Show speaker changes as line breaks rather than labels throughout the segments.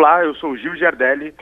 Olá, eu sou Gil Giardelli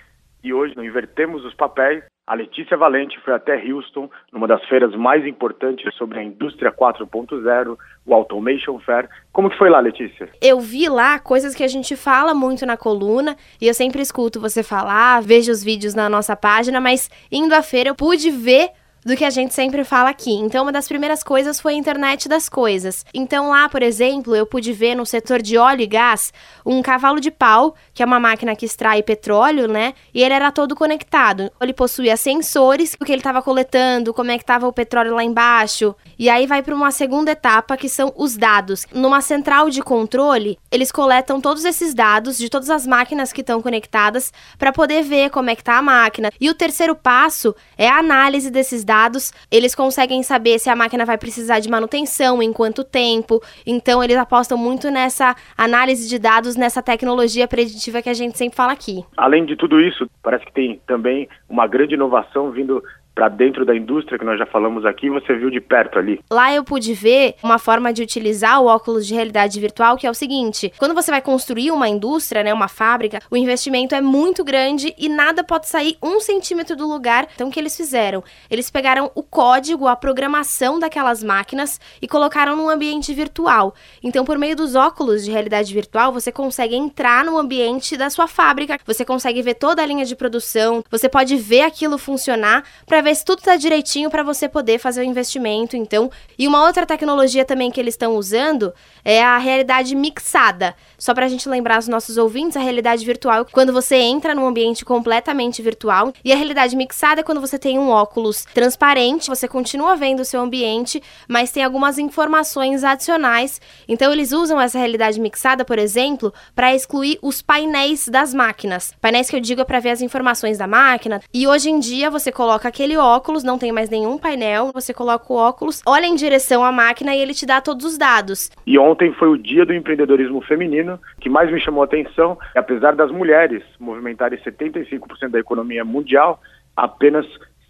e hoje no Invertemos os Papéis, a Letícia Valente foi até Houston, numa das feiras mais importantes sobre a indústria 4.0, o Automation Fair. Como que foi lá, Letícia?
Eu vi lá coisas que a gente fala muito na coluna, e eu sempre escuto você falar, vejo os vídeos na nossa página, mas indo à feira eu pude ver do que a gente sempre fala aqui. Então, uma das primeiras coisas foi a internet das coisas. Então, lá, por exemplo, eu pude ver no setor de óleo e gás um cavalo de pau, que é uma máquina que extrai petróleo, né? E ele era todo conectado. Ele possuía sensores, o que ele estava coletando, como é que estava o petróleo lá embaixo. E aí vai para uma segunda etapa, que são os dados. Numa central de controle, eles coletam todos esses dados de todas as máquinas que estão conectadas para poder ver como é que tá a máquina. E o terceiro passo é a análise desses dados eles conseguem saber se a máquina vai precisar de manutenção, em quanto tempo. Então, eles apostam muito nessa análise de dados, nessa tecnologia preditiva que a gente sempre fala aqui.
Além de tudo isso, parece que tem também uma grande inovação vindo para dentro da indústria, que nós já falamos aqui, você viu de perto ali.
Lá eu pude ver uma forma de utilizar o óculos de realidade virtual, que é o seguinte: quando você vai construir uma indústria, né, uma fábrica, o investimento é muito grande e nada pode sair um centímetro do lugar. Então, o que eles fizeram? Eles pegaram o código, a programação daquelas máquinas e colocaram num ambiente virtual. Então, por meio dos óculos de realidade virtual, você consegue entrar no ambiente da sua fábrica, você consegue ver toda a linha de produção, você pode ver aquilo funcionar para ver ver se tudo tá direitinho para você poder fazer o investimento, então. E uma outra tecnologia também que eles estão usando é a realidade mixada. Só para a gente lembrar os nossos ouvintes, a realidade virtual quando você entra num ambiente completamente virtual. E a realidade mixada é quando você tem um óculos transparente, você continua vendo o seu ambiente, mas tem algumas informações adicionais. Então, eles usam essa realidade mixada, por exemplo, para excluir os painéis das máquinas. Painéis que eu digo é para ver as informações da máquina. E hoje em dia, você coloca aquele óculos, não tem mais nenhum painel, você coloca o óculos, olha em direção à máquina e ele te dá todos os dados.
E ontem foi o dia do empreendedorismo feminino, que mais me chamou a atenção, apesar das mulheres movimentarem 75% da economia mundial, apenas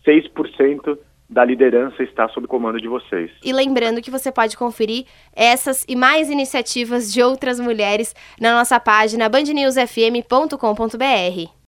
6% da liderança está sob comando de vocês.
E lembrando que você pode conferir essas e mais iniciativas de outras mulheres na nossa página bandnewsfm.com.br.